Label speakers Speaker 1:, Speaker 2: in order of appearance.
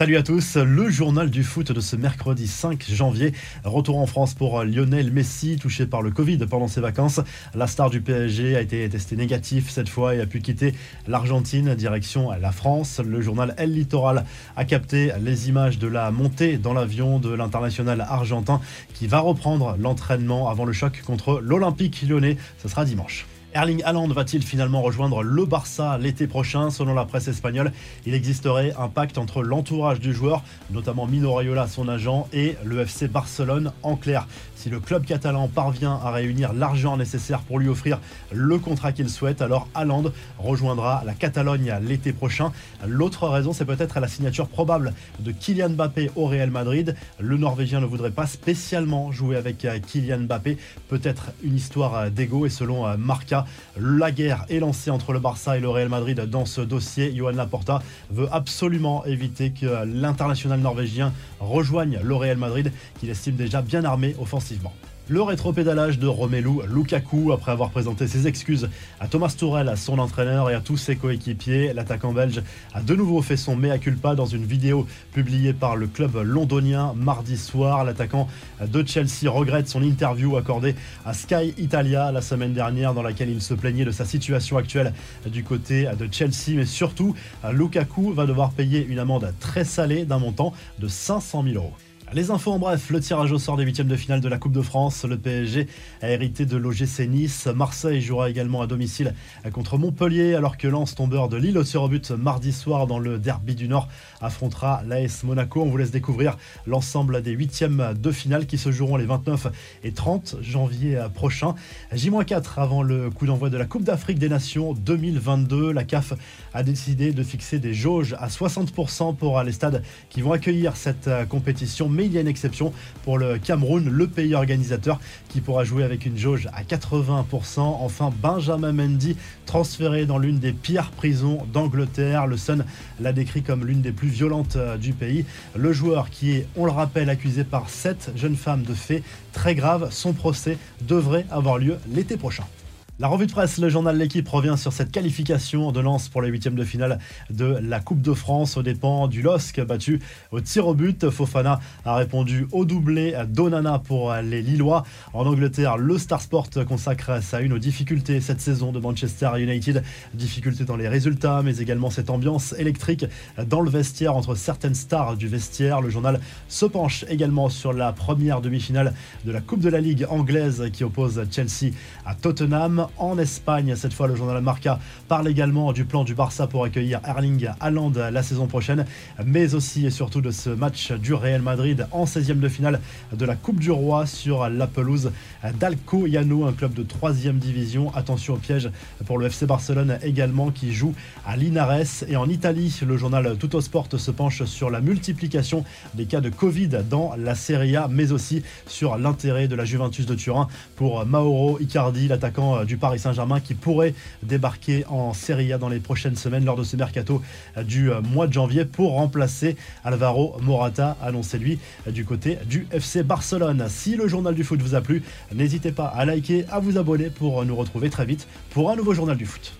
Speaker 1: Salut à tous, le journal du foot de ce mercredi 5 janvier. Retour en France pour Lionel Messi, touché par le Covid pendant ses vacances. La star du PSG a été testé négatif cette fois et a pu quitter l'Argentine, direction la France. Le journal El Littoral a capté les images de la montée dans l'avion de l'international argentin qui va reprendre l'entraînement avant le choc contre l'Olympique lyonnais. Ce sera dimanche. Erling Haaland va-t-il finalement rejoindre le Barça l'été prochain Selon la presse espagnole, il existerait un pacte entre l'entourage du joueur, notamment Mino Raiola, son agent, et le FC Barcelone. En clair, si le club catalan parvient à réunir l'argent nécessaire pour lui offrir le contrat qu'il souhaite, alors Haaland rejoindra la Catalogne l'été prochain. L'autre raison, c'est peut-être la signature probable de Kylian Mbappé au Real Madrid. Le Norvégien ne voudrait pas spécialement jouer avec Kylian Mbappé. Peut-être une histoire d'ego et selon Marca, la guerre est lancée entre le Barça et le Real Madrid dans ce dossier. Johan Laporta veut absolument éviter que l'international norvégien rejoigne le Real Madrid, qu'il estime déjà bien armé offensivement. Le rétropédalage de Romelu Lukaku après avoir présenté ses excuses à Thomas Tourel, à son entraîneur et à tous ses coéquipiers. L'attaquant belge a de nouveau fait son mea culpa dans une vidéo publiée par le club londonien mardi soir. L'attaquant de Chelsea regrette son interview accordée à Sky Italia la semaine dernière dans laquelle il se plaignait de sa situation actuelle du côté de Chelsea. Mais surtout, Lukaku va devoir payer une amende très salée d'un montant de 500 000 euros. Les infos en bref, le tirage au sort des huitièmes de finale de la Coupe de France. Le PSG a hérité de l'OGC Nice. Marseille jouera également à domicile contre Montpellier, alors que Lens, tombeur de Lille au but mardi soir dans le derby du Nord, affrontera l'AS Monaco. On vous laisse découvrir l'ensemble des huitièmes de finale qui se joueront les 29 et 30 janvier prochains. J-4 avant le coup d'envoi de la Coupe d'Afrique des Nations 2022. La CAF a décidé de fixer des jauges à 60% pour les stades qui vont accueillir cette compétition mais il y a une exception pour le Cameroun, le pays organisateur, qui pourra jouer avec une jauge à 80%. Enfin, Benjamin Mendy, transféré dans l'une des pires prisons d'Angleterre. Le Sun l'a décrit comme l'une des plus violentes euh, du pays. Le joueur qui est, on le rappelle, accusé par sept jeunes femmes de faits très graves, son procès devrait avoir lieu l'été prochain. La revue de presse, le journal L'équipe revient sur cette qualification de lance pour les huitièmes de finale de la Coupe de France aux dépens du LOSC battu au tir au but. Fofana a répondu au doublé d'Onana pour les Lillois. En Angleterre, le Star Sport consacre sa une aux difficultés cette saison de Manchester United. Difficultés dans les résultats, mais également cette ambiance électrique dans le vestiaire entre certaines stars du vestiaire. Le journal se penche également sur la première demi-finale de la Coupe de la Ligue anglaise qui oppose Chelsea à Tottenham en Espagne. Cette fois, le journal Marca parle également du plan du Barça pour accueillir Erling Haaland la saison prochaine, mais aussi et surtout de ce match du Real Madrid en 16e de finale de la Coupe du Roi sur la pelouse d'Alcoyano, un club de 3e division. Attention au piège pour le FC Barcelone également qui joue à Linares. Et en Italie, le journal Tutto Sport se penche sur la multiplication des cas de Covid dans la Serie A, mais aussi sur l'intérêt de la Juventus de Turin pour Mauro Icardi, l'attaquant du Paris Saint-Germain qui pourrait débarquer en Serie A dans les prochaines semaines lors de ce mercato du mois de janvier pour remplacer Alvaro Morata, annoncé lui du côté du FC Barcelone. Si le journal du foot vous a plu, n'hésitez pas à liker, à vous abonner pour nous retrouver très vite pour un nouveau journal du foot.